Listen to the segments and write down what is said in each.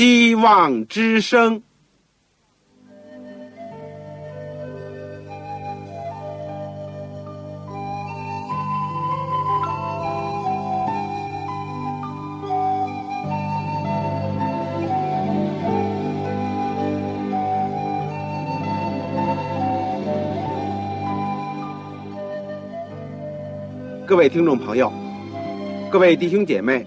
希望之声。各位听众朋友，各位弟兄姐妹，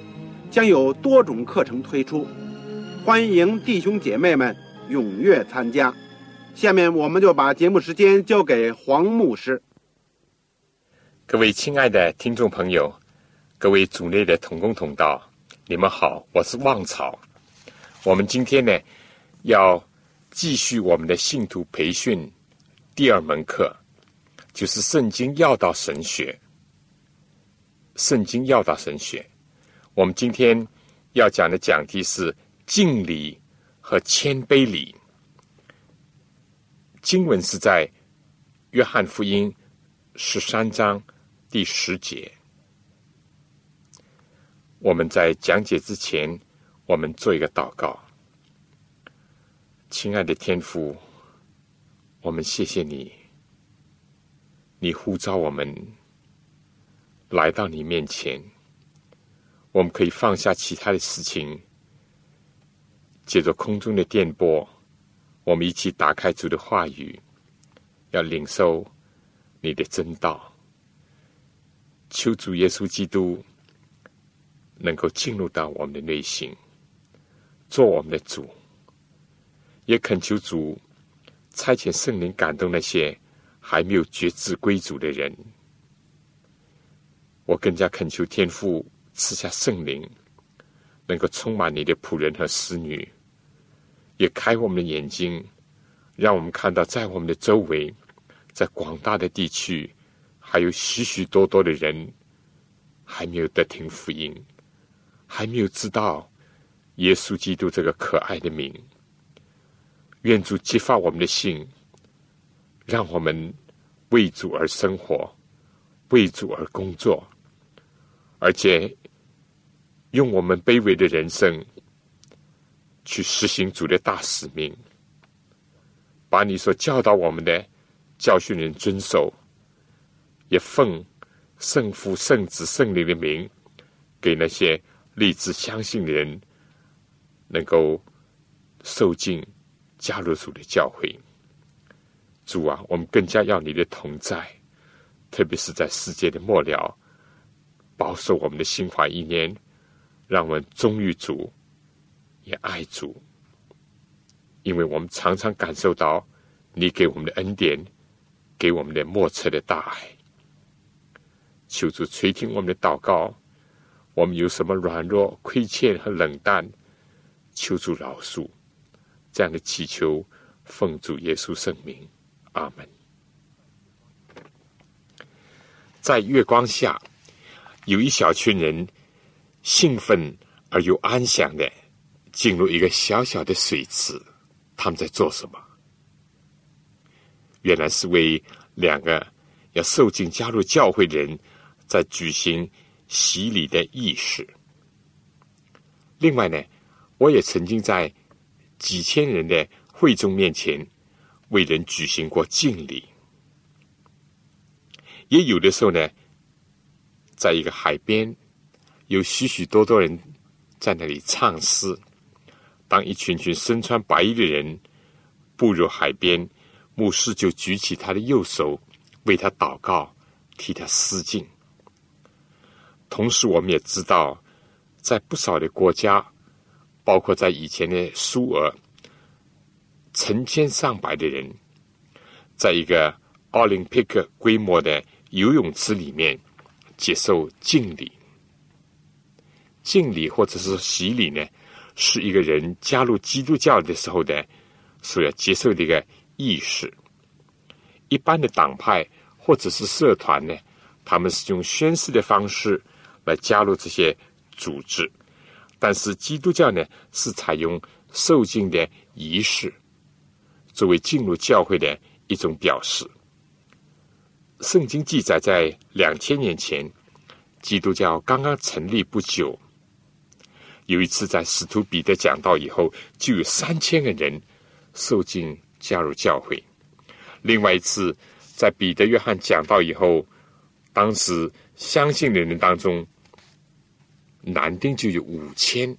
将有多种课程推出，欢迎弟兄姐妹们踊跃参加。下面我们就把节目时间交给黄牧师。各位亲爱的听众朋友，各位组内的同工同道，你们好，我是旺草。我们今天呢，要继续我们的信徒培训第二门课，就是圣经要道神学。圣经要道神学，我们今天要讲的讲题是敬礼和谦卑礼。经文是在约翰福音十三章第十节。我们在讲解之前，我们做一个祷告。亲爱的天父，我们谢谢你，你呼召我们。来到你面前，我们可以放下其他的事情，借着空中的电波，我们一起打开主的话语，要领受你的真道。求主耶稣基督能够进入到我们的内心，做我们的主，也恳求主差遣圣灵感动那些还没有觉知归主的人。我更加恳求天父赐下圣灵，能够充满你的仆人和使女，也开我们的眼睛，让我们看到在我们的周围，在广大的地区，还有许许多多的人还没有得听福音，还没有知道耶稣基督这个可爱的名。愿主激发我们的心，让我们为主而生活，为主而工作。而且，用我们卑微的人生去实行主的大使命，把你所教导我们的教训人遵守，也奉圣父、圣子、圣灵的名，给那些立志相信的人，能够受尽加入主的教诲。主啊，我们更加要你的同在，特别是在世界的末了。保守我们的心怀意念，让我们忠于主，也爱主，因为我们常常感受到你给我们的恩典，给我们的莫测的大爱。求主垂听我们的祷告，我们有什么软弱、亏欠和冷淡，求主饶恕。这样的祈求，奉主耶稣圣名，阿门。在月光下。有一小群人兴奋而又安详的进入一个小小的水池，他们在做什么？原来是为两个要受尽加入教会的人在举行洗礼的仪式。另外呢，我也曾经在几千人的会众面前为人举行过敬礼，也有的时候呢。在一个海边，有许许多多人在那里唱诗。当一群群身穿白衣的人步入海边，牧师就举起他的右手为他祷告，替他施敬。同时，我们也知道，在不少的国家，包括在以前的苏俄，成千上百的人，在一个奥林匹克规模的游泳池里面。接受敬礼，敬礼或者是洗礼呢，是一个人加入基督教的时候的所要接受的一个意识。一般的党派或者是社团呢，他们是用宣誓的方式来加入这些组织，但是基督教呢是采用受敬的仪式作为进入教会的一种表示。圣经记载，在两千年前，基督教刚刚成立不久。有一次，在使徒彼得讲道以后，就有三千个人受尽加入教会。另外一次，在彼得、约翰讲道以后，当时相信的人当中，男丁就有五千。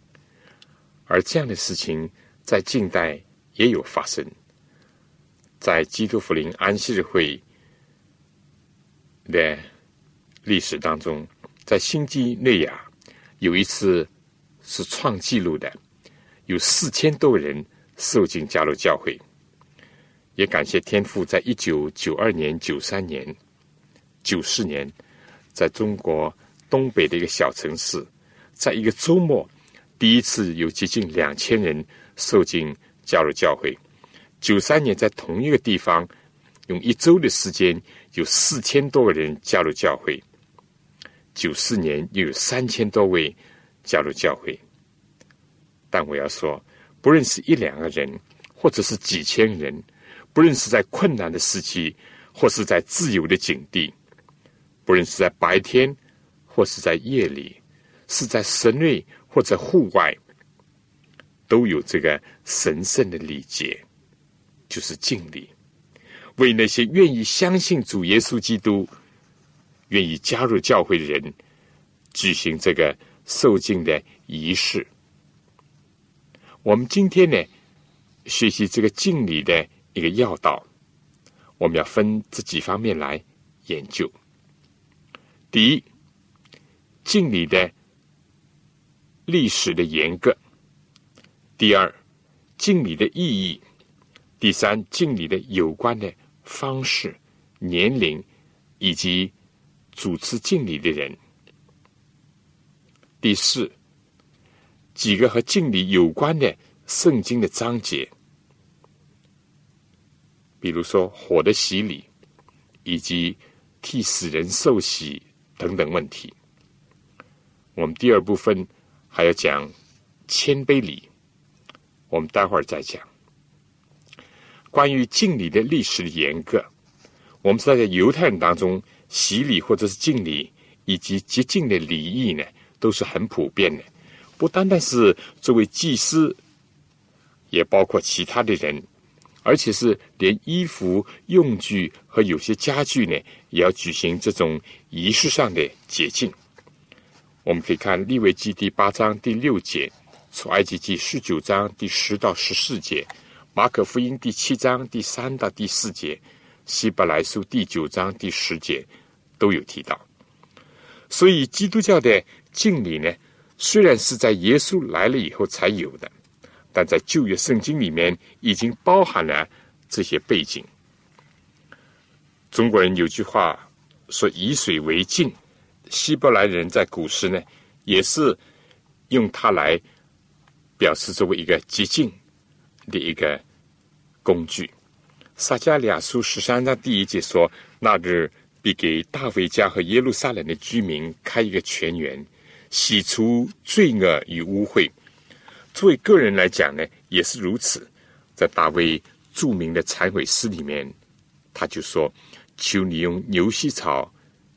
而这样的事情在近代也有发生，在基督福林安息日会。的历史当中，在新基内亚有一次是创纪录的，有四千多人受尽加入教会。也感谢天父，在一九九二年、九三年、九四年，在中国东北的一个小城市，在一个周末，第一次有接近两千人受尽加入教会。九三年在同一个地方，用一周的时间。有四千多个人加入教会，九四年又有三千多位加入教会。但我要说，不论是一两个人，或者是几千人，不论是在困难的时期，或是在自由的境地，不论是在白天，或是在夜里，是在室内或者户外，都有这个神圣的礼节，就是敬礼。为那些愿意相信主耶稣基督、愿意加入教会的人举行这个受敬的仪式。我们今天呢，学习这个敬礼的一个要道，我们要分这几方面来研究。第一，敬礼的历史的严格；第二，敬礼的意义；第三，敬礼的有关的。方式、年龄以及主持敬礼的人。第四，几个和敬礼有关的圣经的章节，比如说火的洗礼，以及替死人受洗等等问题。我们第二部分还要讲谦卑礼，我们待会儿再讲。关于敬礼的历史的严格，我们知道在犹太人当中，洗礼或者是敬礼以及洁净的礼仪呢，都是很普遍的。不单单是作为祭司，也包括其他的人，而且是连衣服、用具和有些家具呢，也要举行这种仪式上的洁净。我们可以看利未记第八章第六节，出埃及记十九章第十到十四节。马可福音第七章第三到第四节，希伯来书第九章第十节都有提到。所以基督教的敬礼呢，虽然是在耶稣来了以后才有的，但在旧约圣经里面已经包含了这些背景。中国人有句话说“以水为镜”，希伯来人在古时呢也是用它来表示作为一个洁净。的一个工具，《撒迦利亚书》十三章第一节说：“那日必给大卫家和耶路撒冷的居民开一个泉源，洗除罪恶与污秽。”作为个人来讲呢，也是如此。在大卫著名的忏悔诗里面，他就说：“求你用牛膝草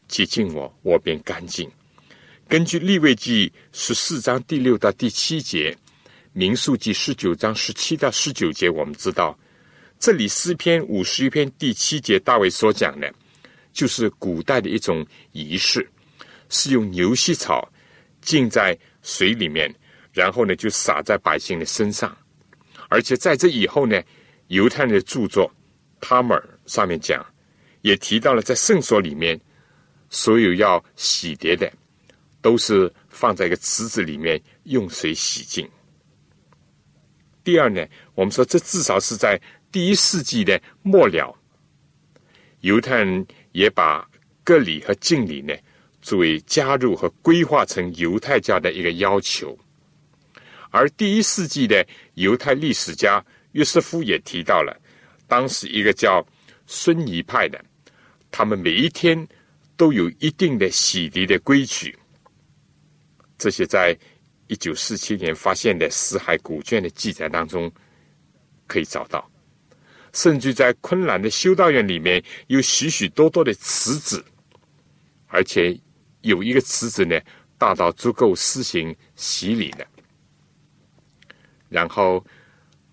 洁净我，我便干净。”根据利未记十四章第六到第七节。民数记十九章十七到十九节，我们知道，这里诗篇五十一篇第七节，大卫所讲的，就是古代的一种仪式，是用牛膝草浸在水里面，然后呢就洒在百姓的身上，而且在这以后呢，犹太人的著作《他们上面讲，也提到了在圣所里面，所有要洗涤的，都是放在一个池子里面，用水洗净。第二呢，我们说这至少是在第一世纪的末了，犹太人也把割礼和敬礼呢作为加入和规划成犹太教的一个要求，而第一世纪的犹太历史家约瑟夫也提到了，当时一个叫孙尼派的，他们每一天都有一定的洗涤的规矩。这些在一九四七年发现的死海古卷的记载当中可以找到，甚至在昆兰的修道院里面有许许多多的池子，而且有一个池子呢，大到足够施行洗礼的。然后，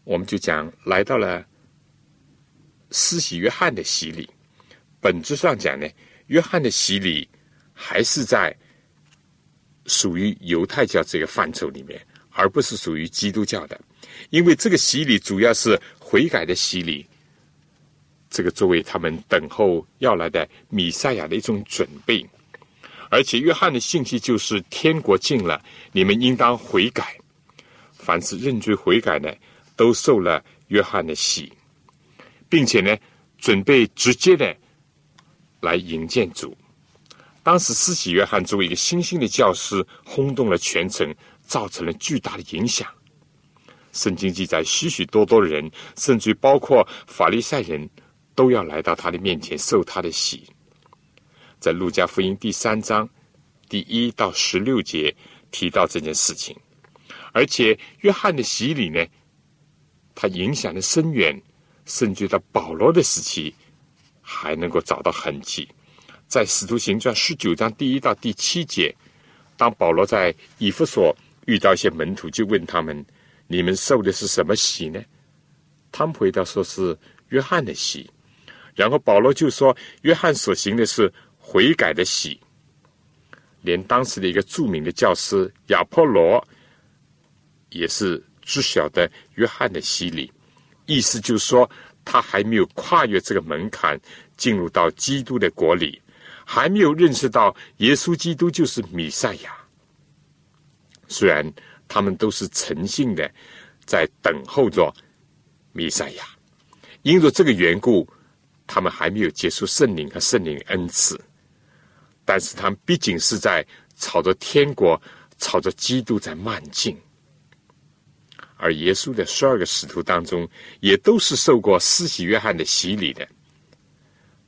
我们就讲来到了施洗约翰的洗礼。本质上讲呢，约翰的洗礼还是在属于犹太教这个范畴里面，而不是属于基督教的。因为这个洗礼主要是悔改的洗礼，这个作为他们等候要来的弥赛亚的一种准备。而且，约翰的信息就是天国近了，你们应当悔改。凡是认罪悔改的，都受了约翰的洗，并且呢，准备直接的来迎见主。当时司洗约翰作为一个新兴的教师，轰动了全城，造成了巨大的影响。圣经记载，许许多多的人，甚至包括法利赛人都要来到他的面前受他的洗。在路加福音第三章第一到十六节提到这件事情。而且约翰的洗礼呢，它影响的深远，甚至到保罗的时期还能够找到痕迹。在使徒行传十九章第一到第七节，当保罗在以弗所遇到一些门徒，就问他们：“你们受的是什么洗呢？”他们回答说是约翰的洗。然后保罗就说：“约翰所行的是悔改的喜。”连当时的一个著名的教师亚波罗。也是知晓的约翰的洗礼，意思就是说，他还没有跨越这个门槛，进入到基督的国里，还没有认识到耶稣基督就是弥赛亚。虽然他们都是诚信的，在等候着弥赛亚，因着这个缘故，他们还没有接受圣灵和圣灵恩赐，但是他们毕竟是在朝着天国、朝着基督在迈进。而耶稣的十二个使徒当中，也都是受过施洗约翰的洗礼的。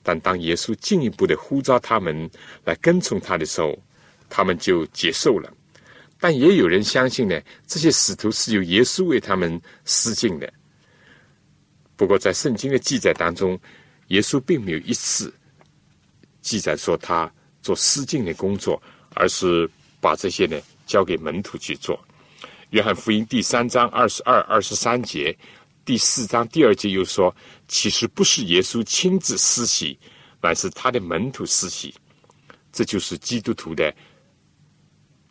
但当耶稣进一步的呼召他们来跟从他的时候，他们就接受了。但也有人相信呢，这些使徒是由耶稣为他们施敬的。不过在圣经的记载当中，耶稣并没有一次记载说他做施敬的工作，而是把这些呢交给门徒去做。约翰福音第三章二十二、二十三节，第四章第二节又说：“其实不是耶稣亲自施洗，乃是他的门徒施洗。”这就是基督徒的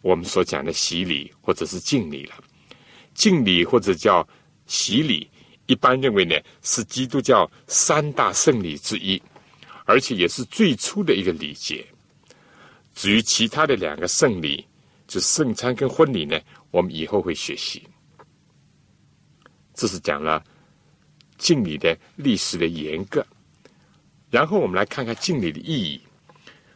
我们所讲的洗礼或者是敬礼了。敬礼或者叫洗礼，一般认为呢是基督教三大圣礼之一，而且也是最初的一个礼节。至于其他的两个圣礼，就圣餐跟婚礼呢？我们以后会学习，这是讲了敬礼的历史的严格。然后我们来看看敬礼的意义。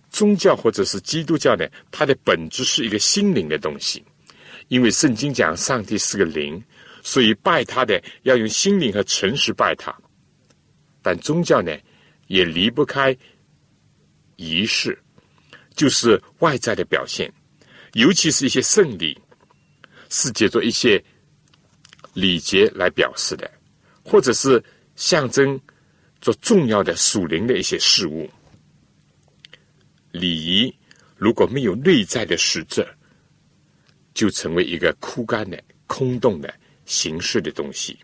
宗教或者是基督教呢，它的本质是一个心灵的东西，因为圣经讲上帝是个灵，所以拜他的要用心灵和诚实拜他。但宗教呢，也离不开仪式，就是外在的表现，尤其是一些圣礼。是借助一些礼节来表示的，或者是象征做重要的属灵的一些事物。礼仪如果没有内在的实质，就成为一个枯干的、空洞的形式的东西。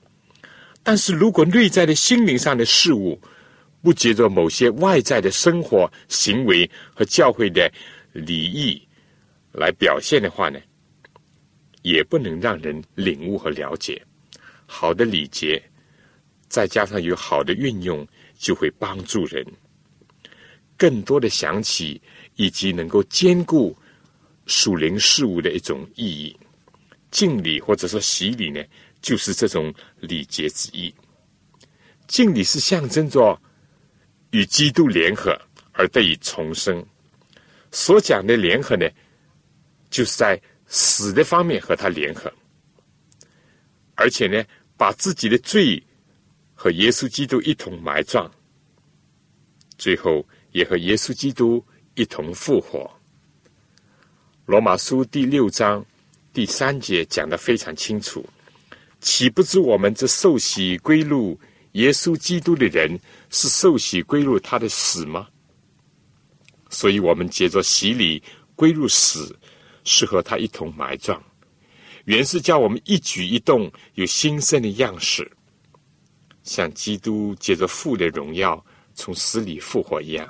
但是如果内在的心灵上的事物不借着某些外在的生活行为和教会的礼仪来表现的话呢？也不能让人领悟和了解。好的礼节，再加上有好的运用，就会帮助人更多的想起以及能够兼顾属灵事物的一种意义。敬礼或者说洗礼呢，就是这种礼节之一。敬礼是象征着与基督联合而得以重生。所讲的联合呢，就是在。死的方面和他联合，而且呢，把自己的罪和耶稣基督一同埋葬，最后也和耶稣基督一同复活。罗马书第六章第三节讲的非常清楚，岂不知我们这受洗归入耶稣基督的人，是受洗归入他的死吗？所以我们借着洗礼归入死，是和他一同埋葬。原是叫我们一举一动有新生的样式，像基督借着父的荣耀从死里复活一样。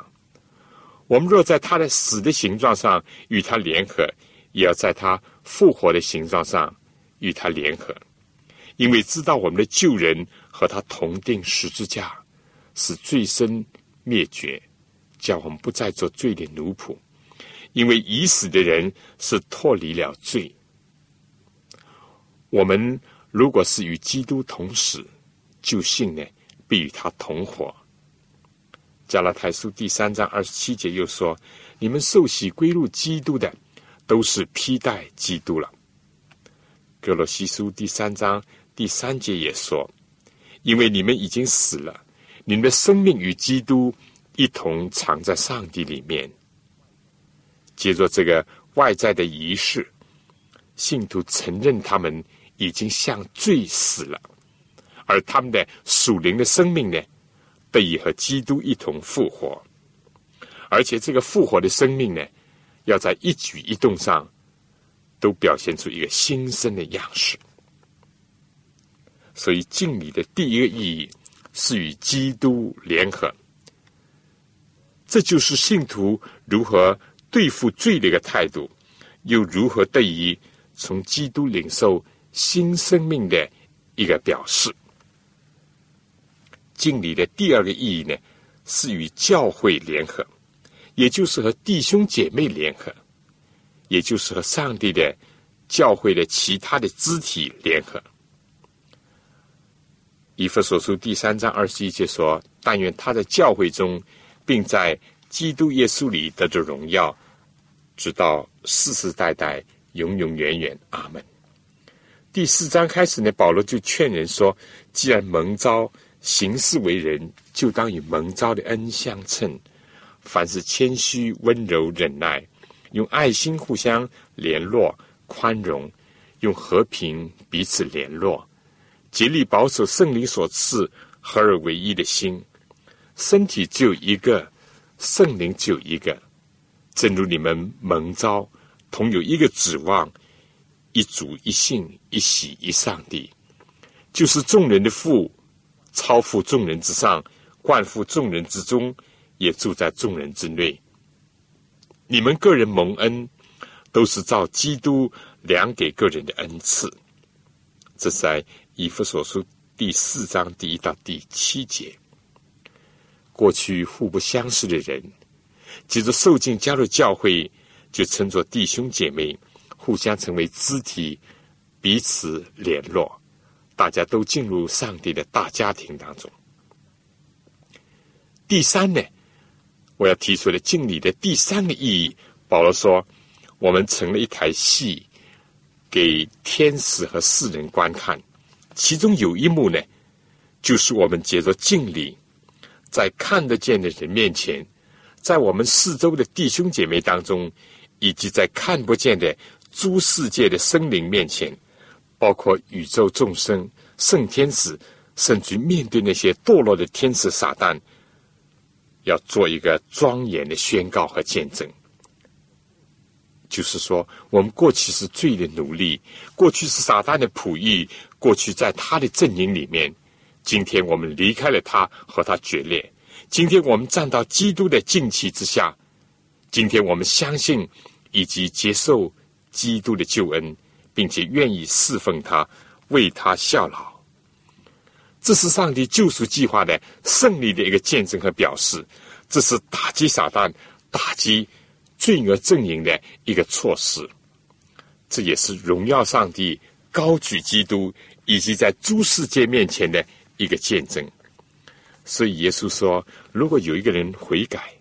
我们若在他的死的形状上与他联合，也要在他复活的形状上与他联合，因为知道我们的旧人和他同定十字架，使罪身灭绝，叫我们不再做罪的奴仆。因为已死的人是脱离了罪。我们如果是与基督同死，就信呢，必与他同活。加拉太书第三章二十七节又说：“你们受洗归入基督的，都是披戴基督了。”哥罗西书第三章第三节也说：“因为你们已经死了，你们的生命与基督一同藏在上帝里面。”接着这个外在的仪式，信徒承认他们。已经向罪死了，而他们的属灵的生命呢，得以和基督一同复活，而且这个复活的生命呢，要在一举一动上都表现出一个新生的样式。所以敬礼的第一个意义是与基督联合，这就是信徒如何对付罪的一个态度，又如何得以从基督领受。新生命的一个表示。敬礼的第二个意义呢，是与教会联合，也就是和弟兄姐妹联合，也就是和上帝的教会的其他的肢体联合。以弗所书第三章二十一节说：“但愿他在教会中，并在基督耶稣里得着荣耀，直到世世代代，永永远远。”阿门。第四章开始呢，保罗就劝人说：“既然蒙召行事为人，就当与蒙召的恩相称。凡是谦虚、温柔、忍耐，用爱心互相联络、宽容，用和平彼此联络，竭力保守圣灵所赐合而为一的心。身体只有一个，圣灵只有一个。正如你们蒙召，同有一个指望。”一主一信一喜一上帝，就是众人的父，超乎众人之上，冠乎众人之中，也住在众人之内。你们个人蒙恩，都是照基督量给个人的恩赐。这在以弗所书第四章第一到第七节。过去互不相识的人，接着受尽加入教会，就称作弟兄姐妹。互相成为肢体，彼此联络，大家都进入上帝的大家庭当中。第三呢，我要提出的敬礼的第三个意义，保罗说，我们成了一台戏，给天使和世人观看。其中有一幕呢，就是我们接着敬礼，在看得见的人面前，在我们四周的弟兄姐妹当中，以及在看不见的。诸世界的生灵面前，包括宇宙众生、圣天使，甚至面对那些堕落的天使撒旦，要做一个庄严的宣告和见证。就是说，我们过去是罪的奴隶，过去是撒旦的仆役，过去在他的阵营里面。今天我们离开了他，和他决裂。今天我们站到基督的旌旗之下。今天我们相信以及接受。基督的救恩，并且愿意侍奉他，为他效劳，这是上帝救赎计划的胜利的一个见证和表示。这是打击撒旦、打击罪恶阵营的一个措施。这也是荣耀上帝、高举基督以及在诸世界面前的一个见证。所以耶稣说：“如果有一个人悔改，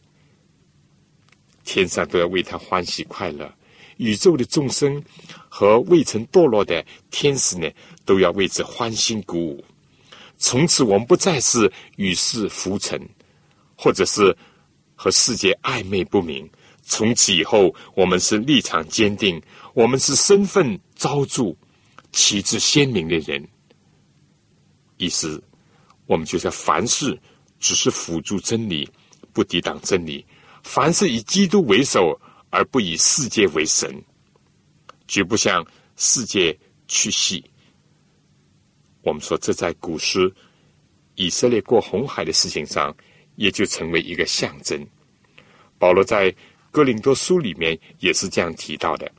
天上都要为他欢喜快乐。”宇宙的众生和未曾堕落的天使呢，都要为之欢欣鼓舞。从此，我们不再是与世浮沉，或者是和世界暧昧不明。从此以后，我们是立场坚定，我们是身份昭著、旗帜鲜明的人。意思，我们就是凡事只是辅助真理，不抵挡真理；凡事以基督为首，而不以世界为神，绝不向世界去系。我们说，这在古时以色列过红海的事情上，也就成为一个象征。保罗在哥林多书里面也是这样提到的，《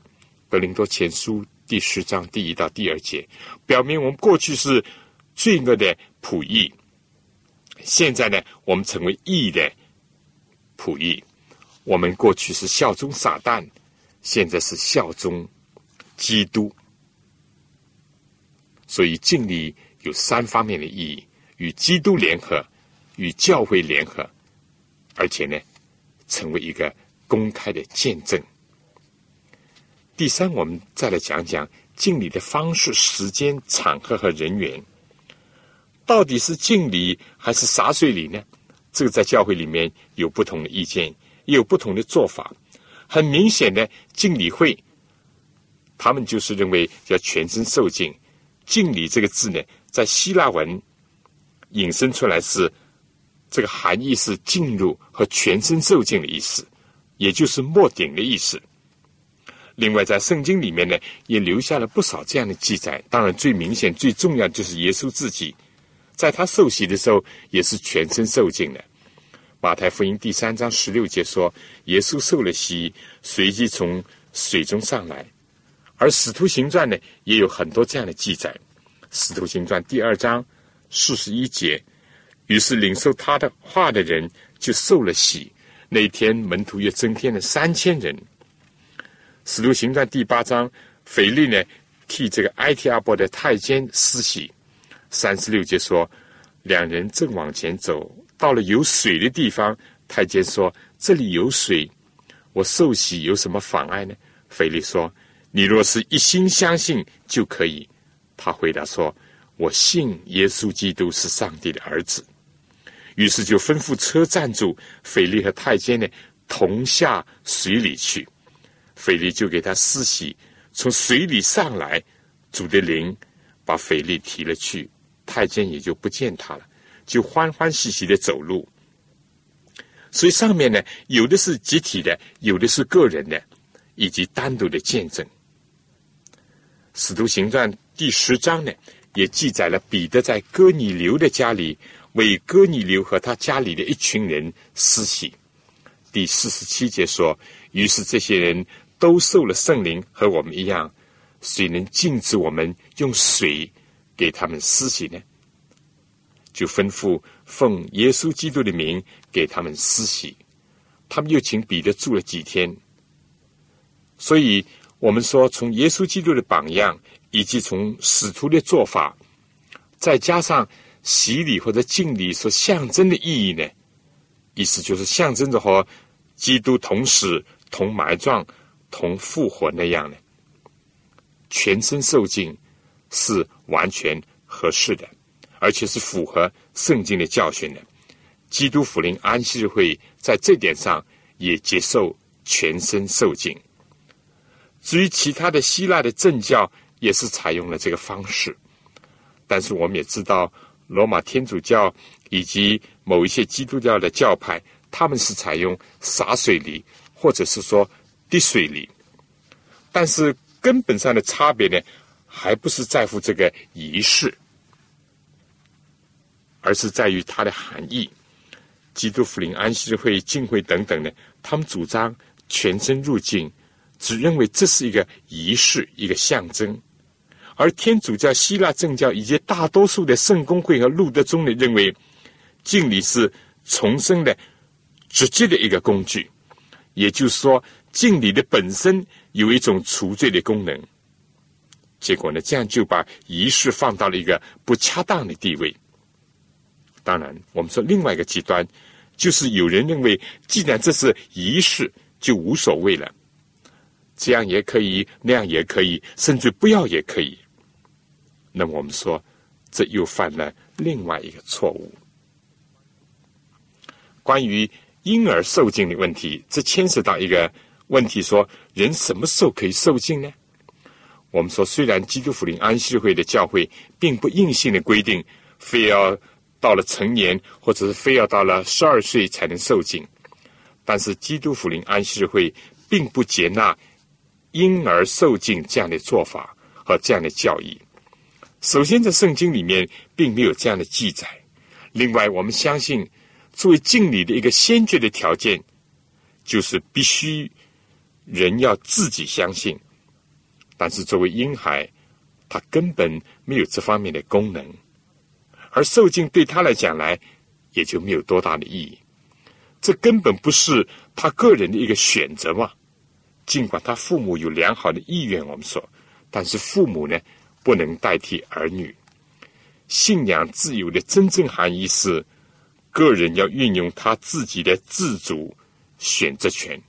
哥林多前书》第十章第一到第二节，表明我们过去是罪恶的仆役，现在呢，我们成为义的仆役。我们过去是效忠撒旦，现在是效忠基督。所以敬礼有三方面的意义：与基督联合，与教会联合，而且呢，成为一个公开的见证。第三，我们再来讲讲敬礼的方式、时间、场合和人员。到底是敬礼还是洒水礼呢？这个在教会里面有不同的意见，也有不同的做法。很明显的，敬礼会，他们就是认为要全身受敬。敬礼这个字呢，在希腊文引申出来是这个含义是进入和全身受敬的意思，也就是没顶的意思。另外，在圣经里面呢，也留下了不少这样的记载。当然，最明显、最重要就是耶稣自己，在他受洗的时候也是全身受尽的。马太福音第三章十六节说，耶稣受了洗，随即从水中上来。而《使徒行传》呢，也有很多这样的记载，《使徒行传》第二章四十一节，于是领受他的话的人就受了洗。那一天，门徒又增添了三千人。《使徒行传》第八章，腓力呢替这个埃提阿伯的太监施洗。三十六节说，两人正往前走，到了有水的地方，太监说：“这里有水，我受洗有什么妨碍呢？”腓力说。你若是一心相信就可以，他回答说：“我信耶稣基督是上帝的儿子。”于是就吩咐车站住，腓力和太监呢同下水里去。腓力就给他施洗，从水里上来，主的灵把腓力提了去，太监也就不见他了，就欢欢喜喜的走路。所以上面呢，有的是集体的，有的是个人的，以及单独的见证。《使徒行传》第十章呢，也记载了彼得在哥尼流的家里为哥尼流和他家里的一群人施洗。第四十七节说：“于是这些人都受了圣灵，和我们一样。谁能禁止我们用水给他们施洗呢？就吩咐奉耶稣基督的名给他们施洗。他们又请彼得住了几天。所以。”我们说，从耶稣基督的榜样，以及从使徒的做法，再加上洗礼或者敬礼所象征的意义呢？意思就是象征着和基督同死、同埋葬、同复活那样的，全身受尽是完全合适的，而且是符合圣经的教训的。基督福临安息日会在这点上也接受全身受尽。至于其他的希腊的政教也是采用了这个方式，但是我们也知道，罗马天主教以及某一些基督教的教派，他们是采用洒水礼或者是说滴水礼，但是根本上的差别呢，还不是在乎这个仪式，而是在于它的含义。基督福临安息日会、敬会等等呢，他们主张全身入境。只认为这是一个仪式，一个象征，而天主教、希腊正教以及大多数的圣公会和路德宗呢，认为敬礼是重生的直接的一个工具。也就是说，敬礼的本身有一种除罪的功能。结果呢，这样就把仪式放到了一个不恰当的地位。当然，我们说另外一个极端，就是有人认为，既然这是仪式，就无所谓了。这样也可以，那样也可以，甚至不要也可以。那么我们说，这又犯了另外一个错误。关于婴儿受精的问题，这牵涉到一个问题：说人什么时候可以受精呢？我们说，虽然基督福临安息会的教会并不硬性的规定，非要到了成年，或者是非要到了十二岁才能受精，但是基督福临安息会并不接纳婴儿受精这样的做法和这样的教义。首先，在圣经里面并没有这样的记载。另外，我们相信，作为敬礼的一个先决的条件，就是必须人要自己相信。但是，作为婴孩，他根本没有这方面的功能，而受精对他来讲来，也就没有多大的意义。这根本不是他个人的一个选择嘛。尽管他父母有良好的意愿，我们说，但是父母呢，不能代替儿女。信仰自由的真正含义是，个人要运用他自己的自主选择权。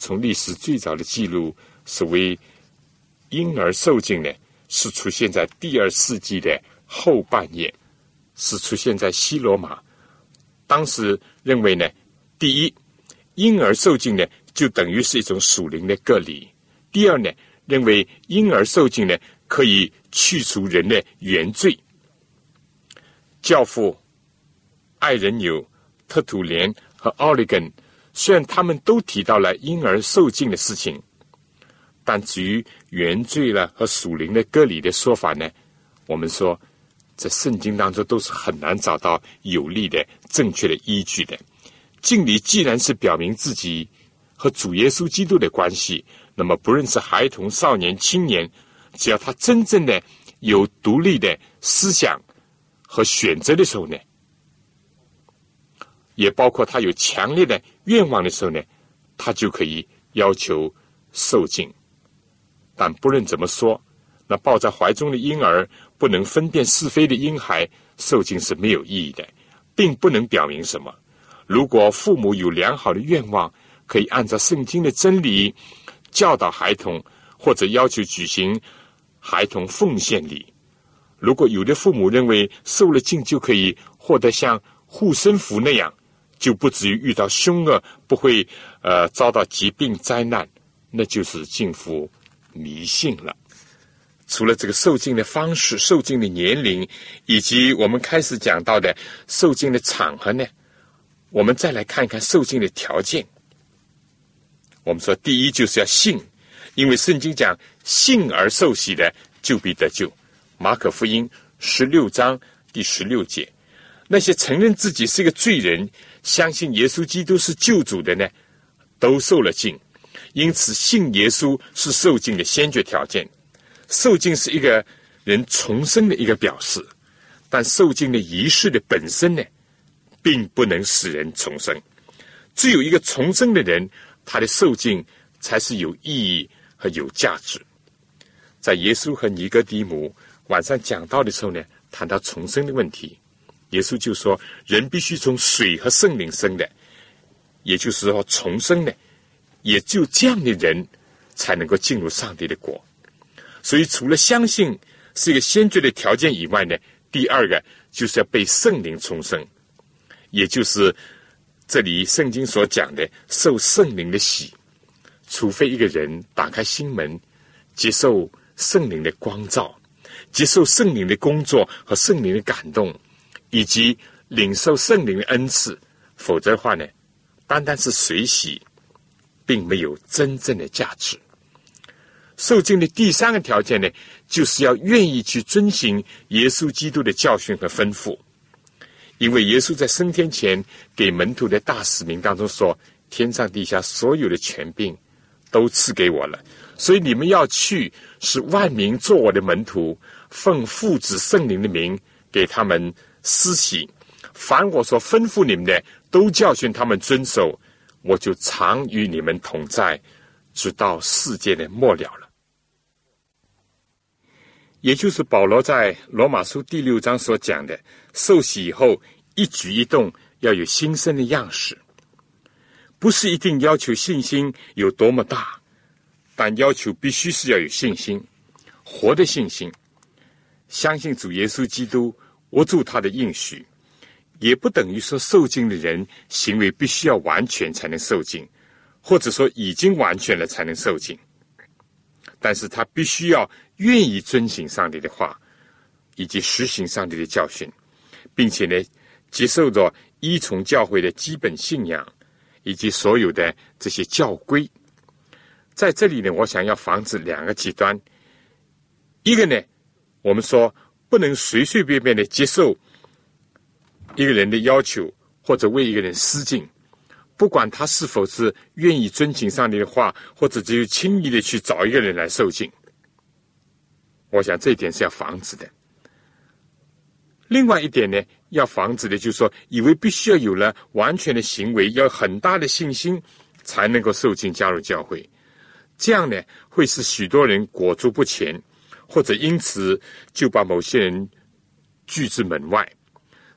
从历史最早的记录。所谓婴儿受精呢，是出现在第二世纪的后半叶，是出现在西罗马。当时认为呢，第一，婴儿受精呢，就等于是一种属灵的隔离；第二呢，认为婴儿受精呢，可以去除人的原罪。教父爱人纽、特土连和奥利根，虽然他们都提到了婴儿受精的事情。但至于原罪了和属灵的割礼的说法呢，我们说在圣经当中都是很难找到有力的、正确的依据的。敬礼既然是表明自己和主耶稣基督的关系，那么不论是孩童、少年、青年，只要他真正的有独立的思想和选择的时候呢，也包括他有强烈的愿望的时候呢，他就可以要求受敬。但不论怎么说，那抱在怀中的婴儿不能分辨是非的婴孩受精是没有意义的，并不能表明什么。如果父母有良好的愿望，可以按照圣经的真理教导孩童，或者要求举行孩童奉献礼。如果有的父母认为受了敬就可以获得像护身符那样，就不至于遇到凶恶，不会呃遭到疾病灾难，那就是敬福。迷信了。除了这个受精的方式、受精的年龄，以及我们开始讲到的受精的场合呢，我们再来看看受精的条件。我们说，第一就是要信，因为圣经讲信而受洗的就必得救。马可福音十六章第十六节，那些承认自己是一个罪人、相信耶稣基督是救主的呢，都受了浸。因此，信耶稣是受敬的先决条件。受敬是一个人重生的一个表示，但受敬的仪式的本身呢，并不能使人重生。只有一个重生的人，他的受敬才是有意义和有价值。在耶稣和尼哥底母晚上讲道的时候呢，谈到重生的问题，耶稣就说：人必须从水和圣灵生的，也就是说重生的。也就这样的人，才能够进入上帝的国。所以，除了相信是一个先决的条件以外呢，第二个就是要被圣灵重生，也就是这里圣经所讲的受圣灵的洗。除非一个人打开心门，接受圣灵的光照，接受圣灵的工作和圣灵的感动，以及领受圣灵的恩赐，否则的话呢，单单是水洗。并没有真正的价值。受精的第三个条件呢，就是要愿意去遵行耶稣基督的教训和吩咐。因为耶稣在升天前给门徒的大使命当中说：“天上地下所有的权柄都赐给我了，所以你们要去，使万民做我的门徒，奉父子圣灵的名给他们施洗。凡我所吩咐你们的，都教训他们遵守。”我就常与你们同在，直到世界的末了了。也就是保罗在罗马书第六章所讲的，受洗以后一举一动要有新生的样式，不是一定要求信心有多么大，但要求必须是要有信心，活的信心，相信主耶稣基督握住他的应许，也不等于说受尽的人行为必须要完全才能受尽，或者说已经完全了才能受尽。但是他必须要愿意遵行上帝的话，以及实行上帝的教训，并且呢，接受着依从教会的基本信仰。以及所有的这些教规，在这里呢，我想要防止两个极端。一个呢，我们说不能随随便便的接受一个人的要求，或者为一个人施敬，不管他是否是愿意遵行上帝的话，或者只有轻易的去找一个人来受敬。我想这一点是要防止的。另外一点呢？要防止的，就是说，以为必须要有了完全的行为，要很大的信心，才能够受尽加入教会。这样呢，会使许多人裹足不前，或者因此就把某些人拒之门外。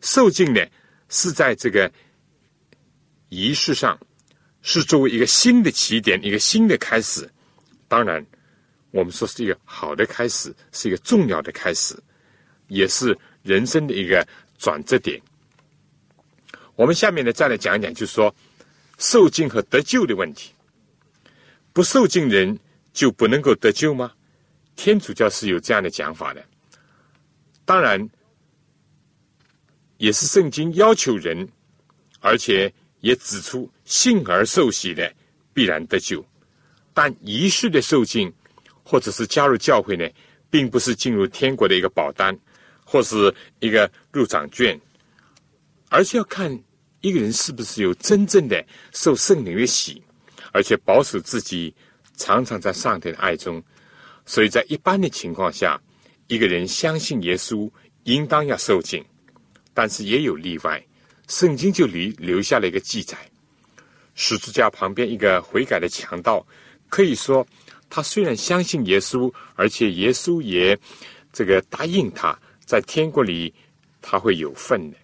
受尽呢，是在这个仪式上，是作为一个新的起点，一个新的开始。当然，我们说是一个好的开始，是一个重要的开始，也是人生的一个。转折点，我们下面呢再来讲一讲，就是说受尽和得救的问题。不受尽人就不能够得救吗？天主教是有这样的讲法的。当然，也是圣经要求人，而且也指出信而受洗的必然得救。但仪式的受尽，或者是加入教会呢，并不是进入天国的一个保单。或是一个入场券，而是要看一个人是不是有真正的受圣灵的洗，而且保守自己常常在上帝的爱中。所以在一般的情况下，一个人相信耶稣，应当要受敬。但是也有例外，圣经就留留下了一个记载：十字架旁边一个悔改的强盗，可以说他虽然相信耶稣，而且耶稣也这个答应他。在天国里，他会有份的，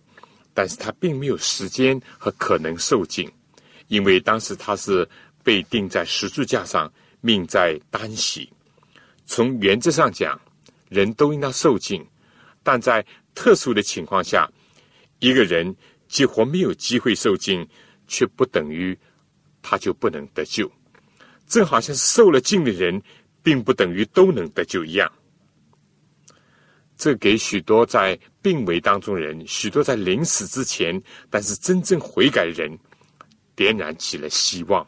但是他并没有时间和可能受尽，因为当时他是被钉在十字架上，命在单席。从原则上讲，人都应当受尽，但在特殊的情况下，一个人几乎没有机会受尽，却不等于他就不能得救。正好像受了尽的人，并不等于都能得救一样。这给许多在病危当中人，许多在临死之前，但是真正悔改的人，点燃起了希望。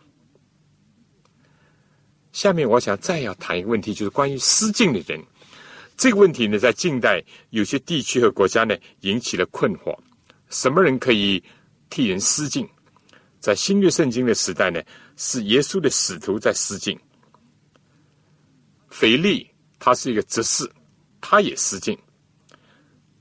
下面我想再要谈一个问题，就是关于失敬的人。这个问题呢，在近代有些地区和国家呢，引起了困惑：什么人可以替人失敬？在新约圣经的时代呢，是耶稣的使徒在失敬。腓力他是一个执事。他也失敬，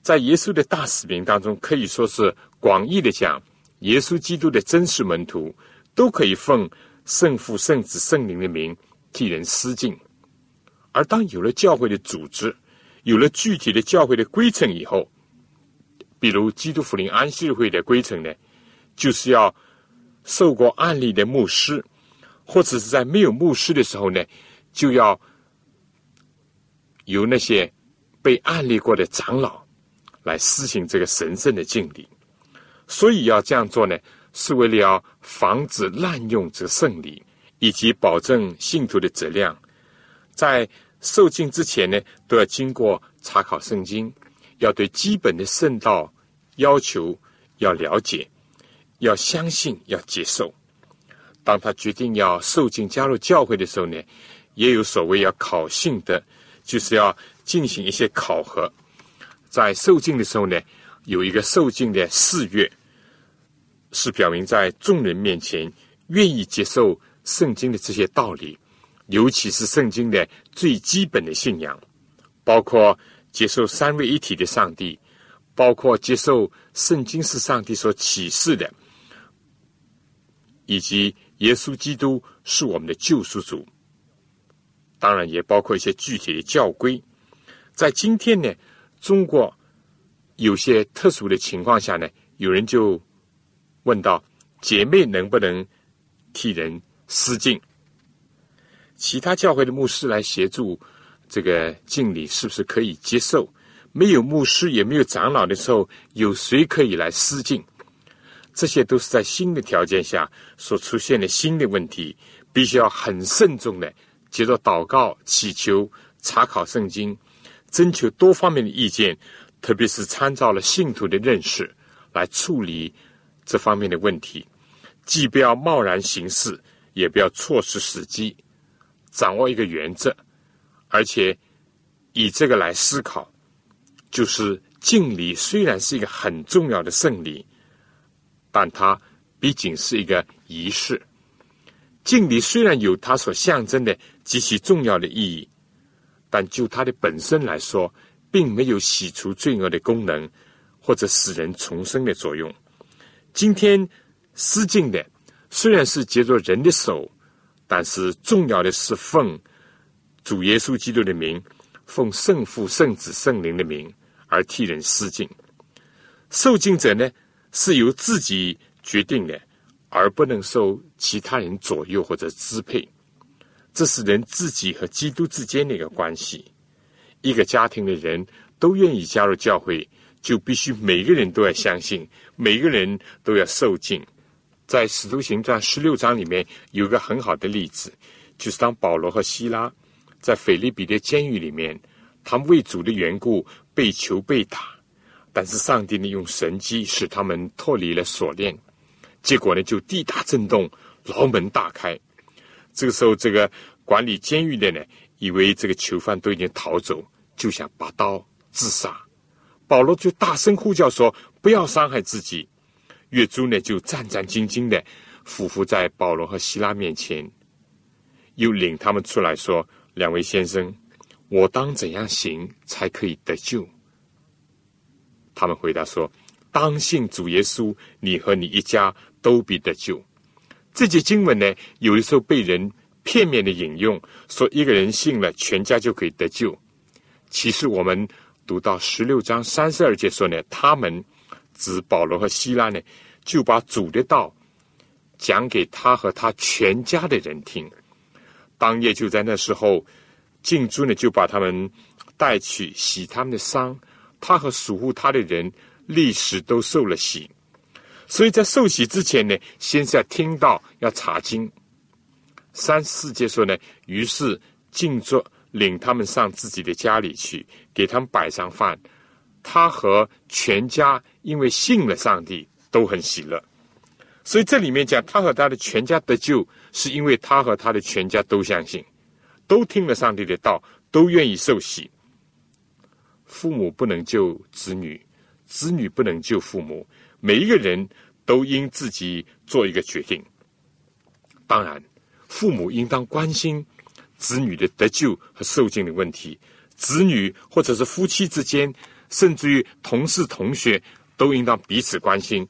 在耶稣的大使命当中，可以说是广义的讲，耶稣基督的真实门徒都可以奉圣父、圣子、圣灵的名替人施敬。而当有了教会的组织，有了具体的教会的规程以后，比如基督福临安息日会的规程呢，就是要受过案例的牧师，或者是在没有牧师的时候呢，就要由那些。被案例过的长老来施行这个神圣的敬礼，所以要这样做呢，是为了要防止滥用这圣礼，以及保证信徒的质量。在受敬之前呢，都要经过查考圣经，要对基本的圣道要求要了解，要相信，要接受。当他决定要受敬加入教会的时候呢，也有所谓要考信的，就是要。进行一些考核，在受敬的时候呢，有一个受敬的誓约，是表明在众人面前愿意接受圣经的这些道理，尤其是圣经的最基本的信仰，包括接受三位一体的上帝，包括接受圣经是上帝所启示的，以及耶稣基督是我们的救赎主，当然也包括一些具体的教规。在今天呢，中国有些特殊的情况下呢，有人就问到：姐妹能不能替人施敬。其他教会的牧师来协助这个敬礼，是不是可以接受？没有牧师也没有长老的时候，有谁可以来施敬？这些都是在新的条件下所出现的新的问题，必须要很慎重的接着祷告、祈求、查考圣经，征求多方面的意见，特别是参照了信徒的认识来处理这方面的问题。既不要贸然行事，也不要错失时机。掌握一个原则，而且以这个来思考，就是敬礼虽然是一个很重要的圣礼，但它毕竟是一个仪式。敬礼虽然有它所象征的极其重要的意义，但就它的本身来说，并没有洗除罪恶的功能，或者使人重生的作用。今天施敬的虽然是借着人的手。但是重要的是奉主耶稣基督的名，奉圣父、圣子、圣灵的名而替人施敬。受敬者呢是由自己决定的，而不能受其他人左右或者支配。这是人自己和基督之间的一个关系。一个家庭的人都愿意加入教会，就必须每个人都要相信，每个人都要受敬。在《使徒行传》十六章里面有个很好的例子，就是当保罗和希拉在腓利比的监狱里面，他们为主的缘故被囚被打，但是上帝呢用神机使他们脱离了锁链，结果呢就地大震动，牢门大开。这个时候，这个管理监狱的呢以为这个囚犯都已经逃走，就想拔刀自杀。保罗就大声呼叫说：“不要伤害自己。”月珠呢，就战战兢兢的匍匐在保罗和希拉面前，又领他们出来说：“两位先生，我当怎样行才可以得救？”他们回答说：“当信主耶稣，你和你一家都必得救。”这节经文呢，有的时候被人片面的引用，说一个人信了，全家就可以得救。其实我们读到十六章三十二节说呢，他们。指保罗和希拉呢，就把主的道讲给他和他全家的人听。当夜就在那时候，敬珠呢就把他们带去洗他们的伤，他和守护他的人历史都受了洗。所以在受洗之前呢，先是要听到要查经。三四节说呢，于是敬珠领他们上自己的家里去，给他们摆上饭。他和全家因为信了上帝，都很喜乐。所以这里面讲，他和他的全家得救，是因为他和他的全家都相信，都听了上帝的道，都愿意受洗。父母不能救子女，子女不能救父母，每一个人都应自己做一个决定。当然，父母应当关心子女的得救和受尽的问题，子女或者是夫妻之间。甚至于同事、同学都应当彼此关心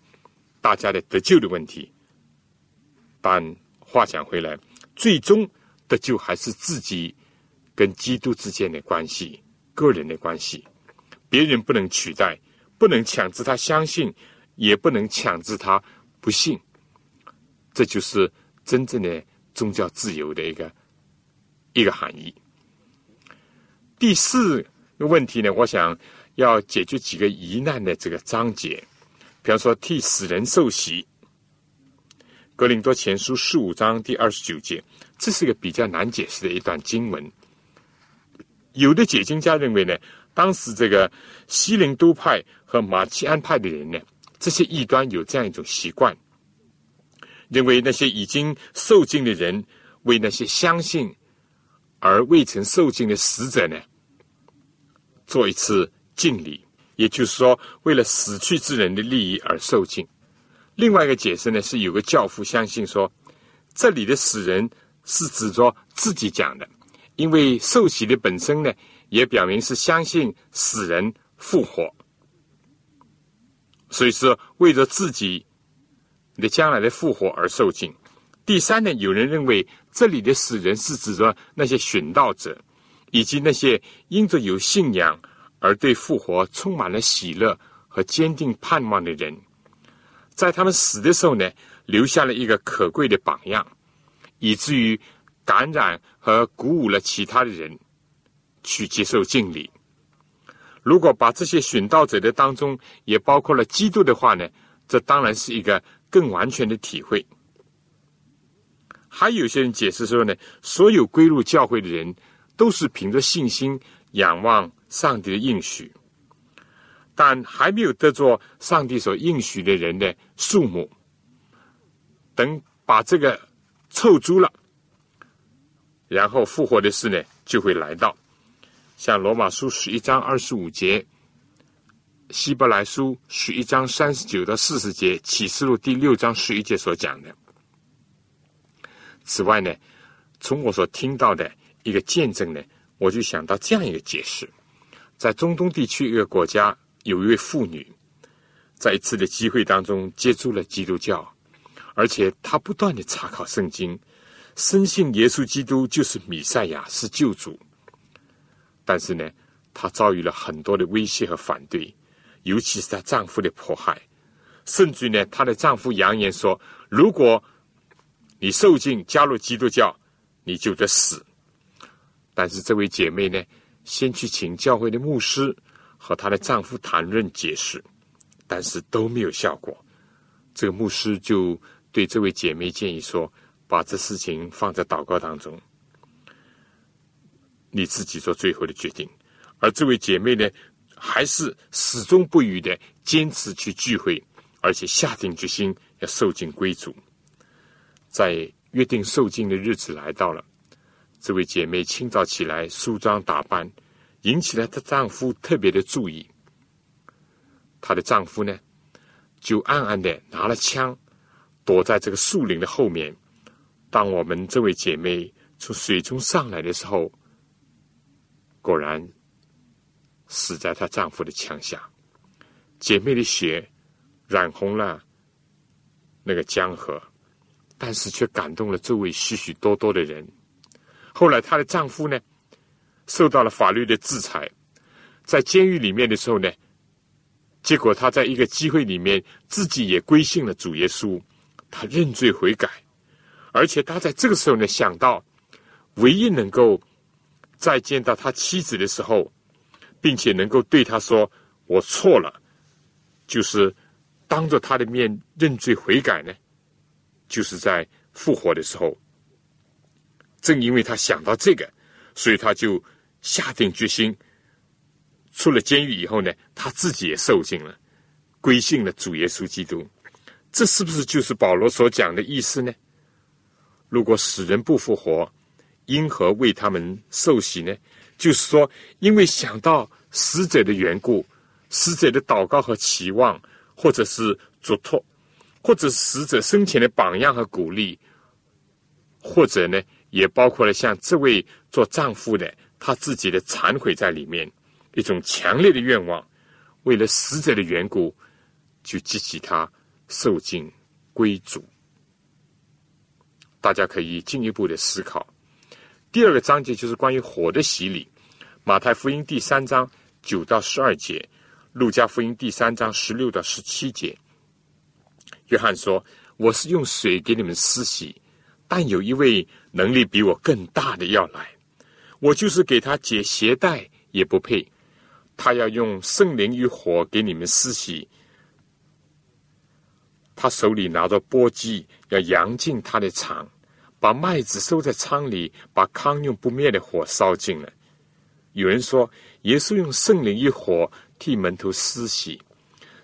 大家的得救的问题。但话讲回来，最终得救还是自己跟基督之间的关系、个人的关系。别人不能取代，不能强制他相信，也不能强制他不信。这就是真正的宗教自由的一个一个含义。第四个问题呢，我想。要解决几个疑难的这个章节，比方说替死人受洗，《格林多前书》十五章第二十九节，这是一个比较难解释的一段经文。有的解经家认为呢，当时这个西林都派和马其安派的人呢，这些异端有这样一种习惯，认为那些已经受尽的人为那些相信而未曾受尽的死者呢，做一次。敬礼，也就是说，为了死去之人的利益而受敬。另外一个解释呢，是有个教父相信说，这里的死人是指着自己讲的，因为受洗的本身呢，也表明是相信死人复活，所以说为着自己的将来的复活而受敬。第三呢，有人认为这里的死人是指着那些殉道者，以及那些因着有信仰。而对复活充满了喜乐和坚定盼望的人，在他们死的时候呢，留下了一个可贵的榜样，以至于感染和鼓舞了其他的人去接受敬礼。如果把这些寻道者的当中也包括了基督的话呢，这当然是一个更完全的体会。还有些人解释说呢，所有归入教会的人都是凭着信心仰望上帝的应许，但还没有得着上帝所应许的人的数目。等把这个凑足了，然后复活的事呢就会来到。像罗马书十一章二十五节，希伯来书十一章三十九到四十节，启示录第六章十一节所讲的。此外呢，从我所听到的一个见证呢，我就想到这样一个解释：在中东地区一个国家，有一位妇女，在一次的机会当中接触了基督教，而且她不断的查考圣经，深信耶稣基督就是弥赛亚，是救主。但是呢，她遭遇了很多的威胁和反对，尤其是她丈夫的迫害，甚至呢，她的丈夫扬言说：“如果你受尽加入基督教，你就得死。”但是这位姐妹呢，先去请教会的牧师和她的丈夫谈论解释，但是都没有效果。这个牧师就对这位姐妹建议说：“把这事情放在祷告当中。”你自己做最后的决定，而这位姐妹呢，还是始终不渝的坚持去聚会，而且下定决心要受尽归主。在约定受尽的日子来到了，这位姐妹清早起来梳妆打扮，引起了她丈夫特别的注意。她的丈夫呢，就暗暗的拿了枪，躲在这个树林的后面。当我们这位姐妹从水中上来的时候，果然死在她丈夫的枪下，姐妹的血染红了那个江河，但是却感动了周围许许多多的人。后来她的丈夫呢，受到了法律的制裁，在监狱里面的时候呢，结果他在一个机会里面自己也归信了主耶稣，他认罪悔改，而且他在这个时候呢想到，唯一能够。再见到他妻子的时候，并且能够对他说：“我错了。”就是当着他的面认罪悔改呢，就是在复活的时候。正因为他想到这个，所以他就下定决心。出了监狱以后呢，他自己也受尽了，归信了主耶稣基督。这是不是就是保罗所讲的意思呢？如果死人不复活，因何为他们受洗呢？就是说，因为想到死者的缘故，死者的祷告和期望，或者是嘱托，或者死者生前的榜样和鼓励，或者呢，也包括了像这位做丈夫的他自己的忏悔在里面，一种强烈的愿望，为了死者的缘故，就激起他受尽归主。大家可以进一步的思考。第二个章节就是关于火的洗礼，马太福音第三章九到十二节，路加福音第三章十六到十七节。约翰说：“我是用水给你们施洗，但有一位能力比我更大的要来，我就是给他解鞋带也不配。他要用圣灵与火给你们施洗，他手里拿着簸箕，要扬进他的肠。”把麦子收在仓里，把糠用不灭的火烧尽了。有人说，耶稣用圣灵与火替门徒施洗。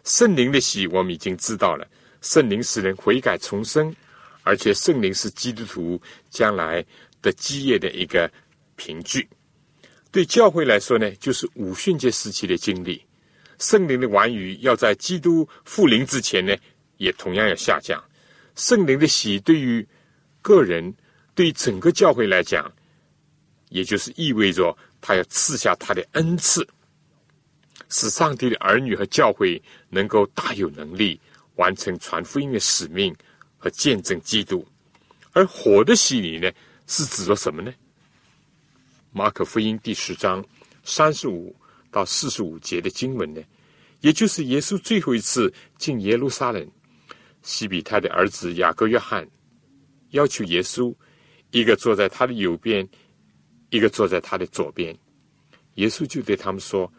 圣灵的洗，我们已经知道了。圣灵使人悔改重生，而且圣灵是基督徒将来的基业的一个凭据。对教会来说呢，就是五旬节时期的经历。圣灵的完余要在基督复临之前呢，也同样要下降。圣灵的洗对于个人对整个教会来讲，也就是意味着他要赐下他的恩赐，使上帝的儿女和教会能够大有能力完成传福音的使命和见证基督。而火的洗礼呢，是指着什么呢？马可福音第十章三十五到四十五节的经文呢，也就是耶稣最后一次进耶路撒冷，西比泰的儿子雅各约翰要求耶稣，一个坐在他的右边，一个坐在他的左边。耶稣就对他们说：“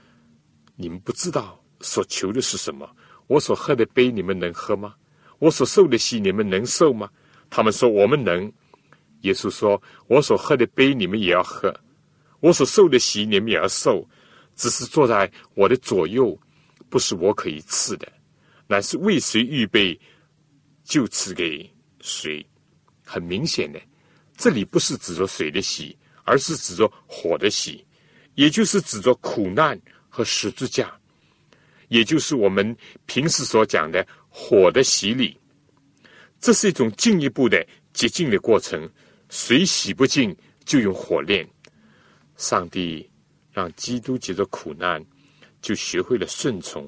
你们不知道所求的是什么？我所喝的杯，你们能喝吗？我所受的洗，你们能受吗？”他们说：“我们能。”耶稣说：“我所喝的杯，你们也要喝；我所受的洗，你们也要受。只是坐在我的左右，不是我可以赐的，乃是为谁预备，就赐给谁。”很明显的，这里不是指着水的洗，而是指着火的洗，也就是指着苦难和十字架，也就是我们平时所讲的火的洗礼。这是一种进一步的洁净的过程。水洗不净，就用火炼。上帝让基督接着苦难，就学会了顺从。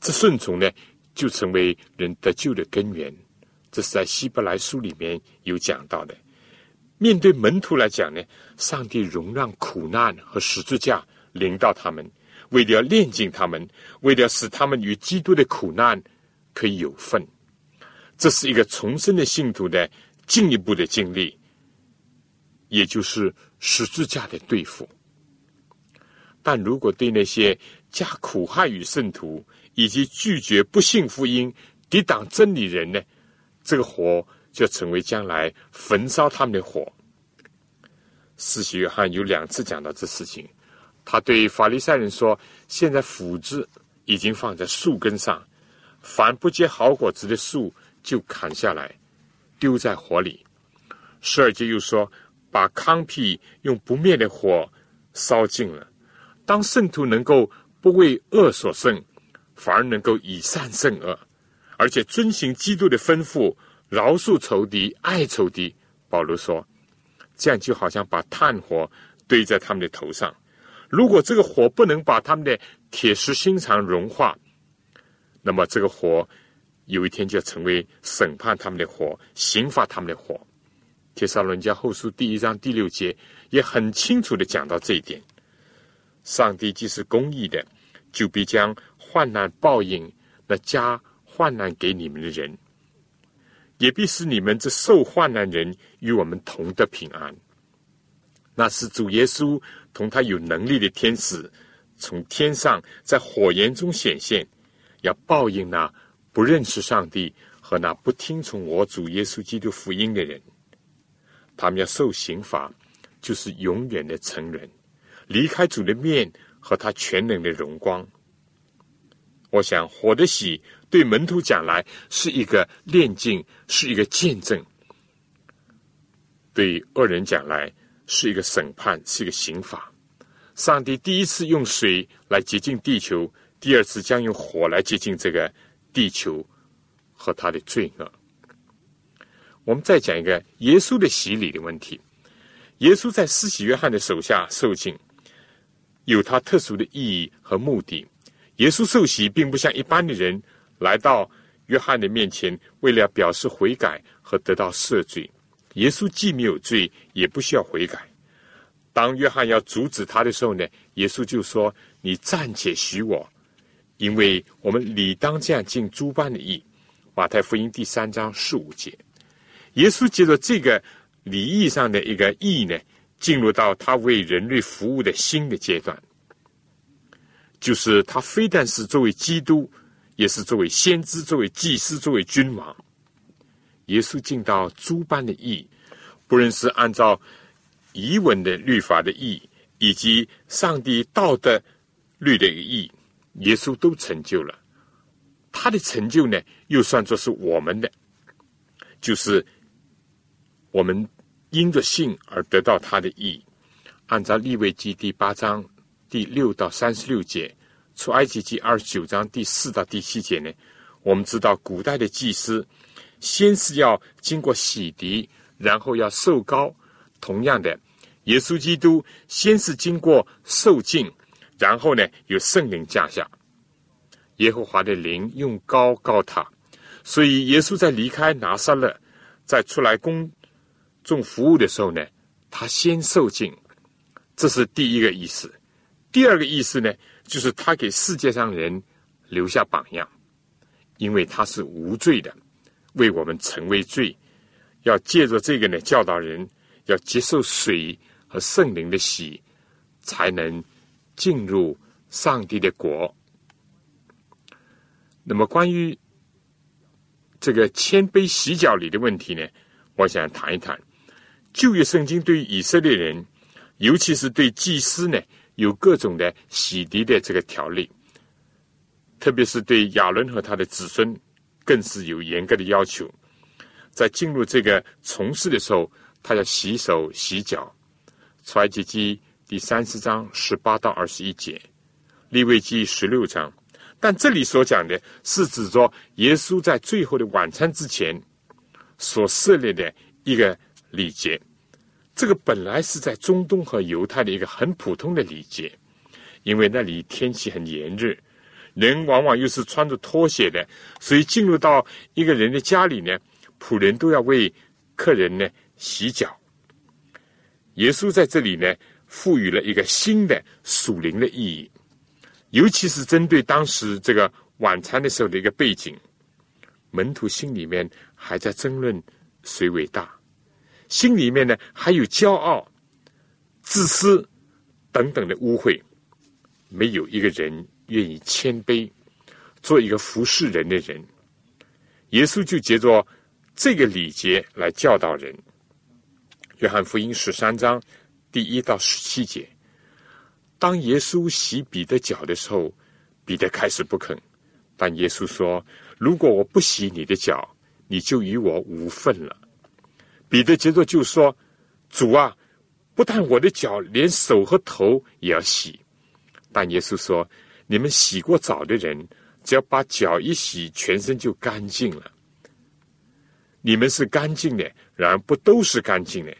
这顺从呢，就成为人得救的根源。这是在希伯来书里面有讲到的。面对门徒来讲呢，上帝容让苦难和十字架临到他们，为了要炼净他们，为了使他们与基督的苦难可以有份。这是一个重生的信徒的进一步的经历。也就是十字架的对付，但如果对那些加苦害与圣徒，以及拒绝不信福音、抵挡真理人呢？这个火就成为将来焚烧他们的火。四喜约翰有两次讲到这事情，他对法利赛人说：“现在斧子已经放在树根上，凡不结好果子的树就砍下来，丢在火里。”十二节又说。把糠皮用不灭的火烧尽了。当圣徒能够不为恶所胜，反而能够以善胜恶，而且遵行基督的吩咐，饶恕仇敌，爱仇敌。保罗说：“这样就好像把炭火堆在他们的头上。如果这个火不能把他们的铁石心肠融化，那么这个火有一天就要成为审判他们的火，刑罚他们的火。”《帖撒罗尼迦后书》第一章第六节也很清楚的讲到这一点：上帝既是公义的，就必将患难报应那加患难给你们的人，也必使你们这受患难人与我们同得平安。那是主耶稣同他有能力的天使从天上在火焰中显现，要报应那不认识上帝和那不听从我主耶稣基督福音的人。他们要受刑罚，就是永远的成人，离开主的面和他全能的荣光。我想，火的喜对门徒讲来是一个炼净，是一个见证；对恶人讲来是一个审判，是一个刑罚。上帝第一次用水来洁净地球，第二次将用火来接近这个地球和他的罪恶。我们再讲一个耶稣的洗礼的问题。耶稣在施洗约翰的手下受浸，有他特殊的意义和目的。耶稣受洗并不像一般的人来到约翰的面前，为了表示悔改和得到赦罪。耶稣既没有罪，也不需要悔改。当约翰要阻止他的时候呢，耶稣就说：“你暂且许我，因为我们理当这样尽诸般的义。”马太福音第三章十五节。耶稣接着这个礼义上的一个义呢，进入到他为人类服务的新的阶段，就是他非但是作为基督，也是作为先知、作为祭司、作为君王。耶稣尽到诸般的义，不论是按照遗文的律法的义，以及上帝道德律的一个义，耶稣都成就了。他的成就呢，又算作是我们的，就是。我们因着信而得到他的义。按照利未记第八章第六到三十六节，出埃及记二十九章第四到第七节呢，我们知道古代的祭司先是要经过洗涤，然后要受膏。同样的，耶稣基督先是经过受敬，然后呢，有圣灵降下，耶和华的灵用膏膏他。所以，耶稣在离开拿撒勒，在出来公众服务的时候呢，他先受尽，这是第一个意思。第二个意思呢，就是他给世界上人留下榜样，因为他是无罪的，为我们成为罪，要借着这个呢教导人要接受水和圣灵的洗，才能进入上帝的国。那么关于这个谦卑洗脚礼的问题呢，我想谈一谈。旧约圣经对以色列人，尤其是对祭司呢，有各种的洗涤的这个条例，特别是对亚伦和他的子孙，更是有严格的要求。在进入这个从事的时候，他要洗手洗脚。出埃及记第三十章十八到二十一节，利未记十六章。但这里所讲的是指着耶稣在最后的晚餐之前所设立的一个。礼节，这个本来是在中东和犹太的一个很普通的礼节，因为那里天气很炎热，人往往又是穿着拖鞋的，所以进入到一个人的家里呢，仆人都要为客人呢洗脚。耶稣在这里呢，赋予了一个新的属灵的意义，尤其是针对当时这个晚餐的时候的一个背景，门徒心里面还在争论谁伟大。心里面呢，还有骄傲、自私等等的污秽，没有一个人愿意谦卑，做一个服侍人的人。耶稣就借着这个礼节来教导人。约翰福音十三章第一到十七节，当耶稣洗彼得脚的时候，彼得开始不肯，但耶稣说：“如果我不洗你的脚，你就与我无份了。”彼得接着就说：“主啊，不但我的脚，连手和头也要洗。”但耶稣说：“你们洗过澡的人，只要把脚一洗，全身就干净了。你们是干净的，然而不都是干净的。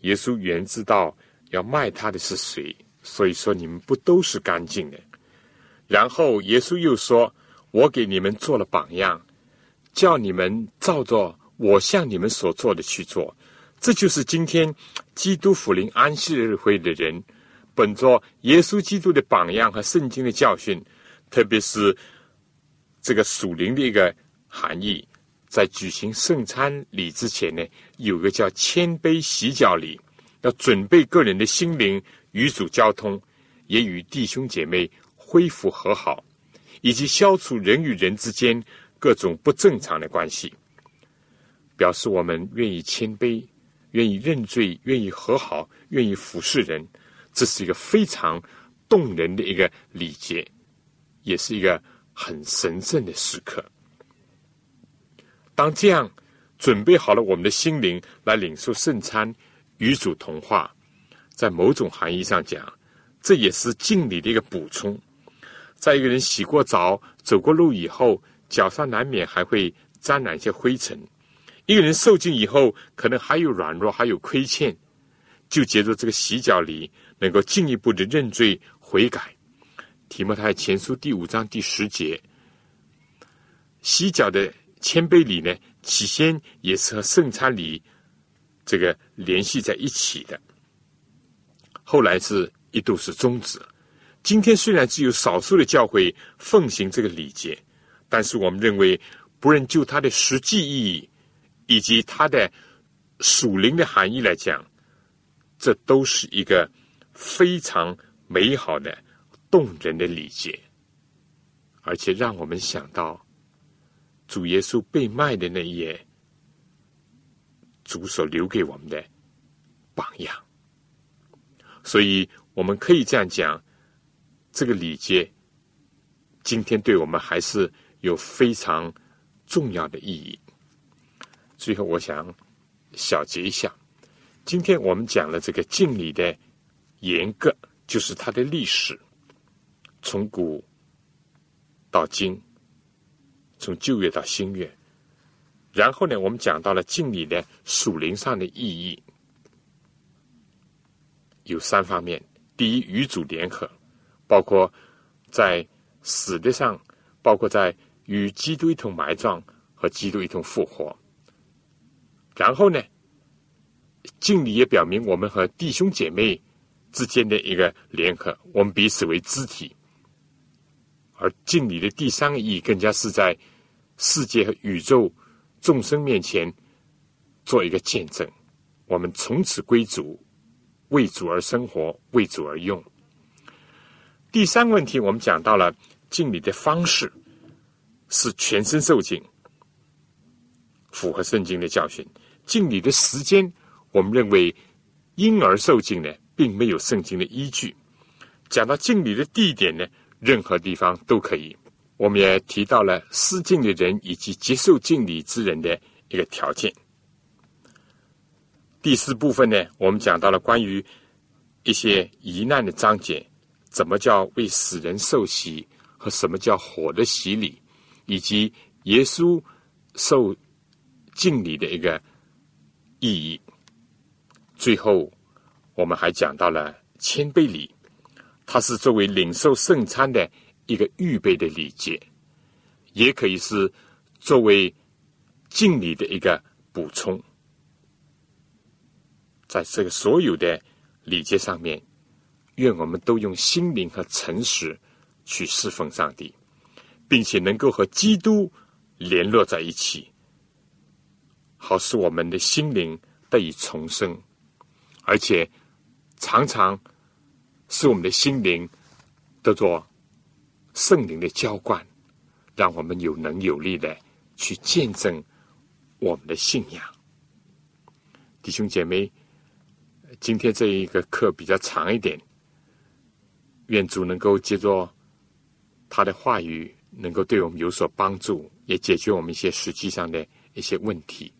耶稣原知道要卖他的是谁，所以说你们不都是干净的。然后耶稣又说：‘我给你们做了榜样，叫你们照着。’”我向你们所做的去做，这就是今天基督福临安息日会的人，本着耶稣基督的榜样和圣经的教训，特别是这个属灵的一个含义，在举行圣餐礼之前呢，有个叫谦卑洗脚礼，要准备个人的心灵与主交通，也与弟兄姐妹恢复和好，以及消除人与人之间各种不正常的关系。表示我们愿意谦卑，愿意认罪，愿意和好，愿意服侍人，这是一个非常动人的一个礼节，也是一个很神圣的时刻。当这样准备好了我们的心灵来领受圣餐，与主同化，在某种含义上讲，这也是敬礼的一个补充。在一个人洗过澡、走过路以后，脚上难免还会沾染一些灰尘。一个人受尽以后，可能还有软弱，还有亏欠，就借着这个洗脚礼，能够进一步的认罪悔改。提摩太前书第五章第十节，洗脚的谦卑礼呢，起先也是和圣餐礼这个联系在一起的，后来是一度是终止。今天虽然只有少数的教会奉行这个礼节，但是我们认为，不论就它的实际意义。以及它的属灵的含义来讲，这都是一个非常美好的、动人的礼节，而且让我们想到主耶稣被卖的那一页，主所留给我们的榜样。所以，我们可以这样讲，这个礼节今天对我们还是有非常重要的意义。最后，我想小结一下。今天我们讲了这个敬礼的严格，就是它的历史，从古到今，从旧约到新约。然后呢，我们讲到了敬礼的属灵上的意义，有三方面：第一，与主联合，包括在死的上，包括在与基督一同埋葬和基督一同复活。然后呢，敬礼也表明我们和弟兄姐妹之间的一个联合，我们彼此为肢体。而敬礼的第三个意义，更加是在世界和宇宙众生面前做一个见证。我们从此归主，为主而生活，为主而用。第三个问题，我们讲到了敬礼的方式是全身受敬，符合圣经的教训。敬礼的时间，我们认为婴儿受敬呢，并没有圣经的依据。讲到敬礼的地点呢，任何地方都可以。我们也提到了施敬的人以及接受敬礼之人的一个条件。第四部分呢，我们讲到了关于一些疑难的章节，怎么叫为死人受洗和什么叫火的洗礼，以及耶稣受敬礼的一个意义。最后，我们还讲到了谦卑礼，它是作为领受圣餐的一个预备的礼节，也可以是作为敬礼的一个补充。在这个所有的礼节上面，愿我们都用心灵和诚实去侍奉上帝，并且能够和基督联络在一起，好使我们的心灵得以重生，而且常常使我们的心灵得做圣灵的浇灌，让我们有能有力的去见证我们的信仰，弟兄姐妹。今天这一个课比较长一点，愿主能够借着他的话语，能够对我们有所帮助，也解决我们一些实际上的一些问题。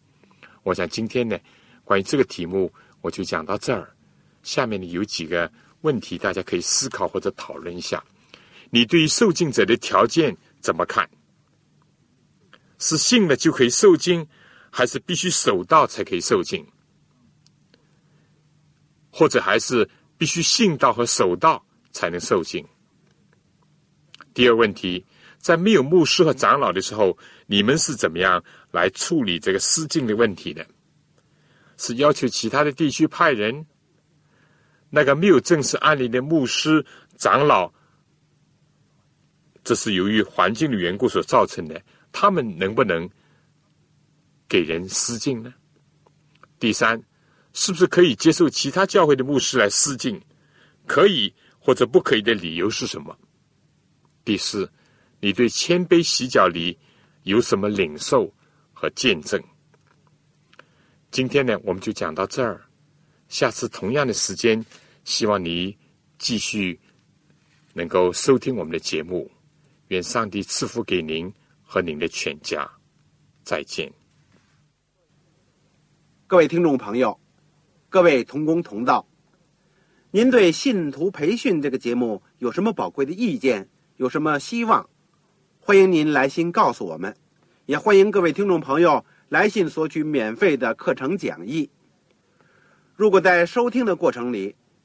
我想今天呢，关于这个题目，我就讲到这儿。下面呢有几个问题，大家可以思考或者讨论一下。你对于受敬者的条件怎么看？是信了就可以受敬，还是必须守道才可以受敬？或者还是必须信道和守道才能受敬。第二问题，在没有牧师和长老的时候，你们是怎么样来处理这个失敬的问题的？是要求其他的地区派人？那个没有正式案例的牧师、长老，这是由于环境的缘故所造成的，他们能不能给人施敬呢？第三。是不是可以接受其他教会的牧师来施敬？可以或者不可以的理由是什么？第四，你对谦卑洗脚礼有什么领受和见证？今天呢，我们就讲到这儿。下次同样的时间，希望你继续能够收听我们的节目。愿上帝赐福给您和您的全家。再见，各位听众朋友。各位同工同道，您对信徒培训这个节目有什么宝贵的意见？有什么希望？欢迎您来信告诉我们，也欢迎各位听众朋友来信索取免费的课程讲义。如果在收听的过程里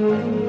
Thank you.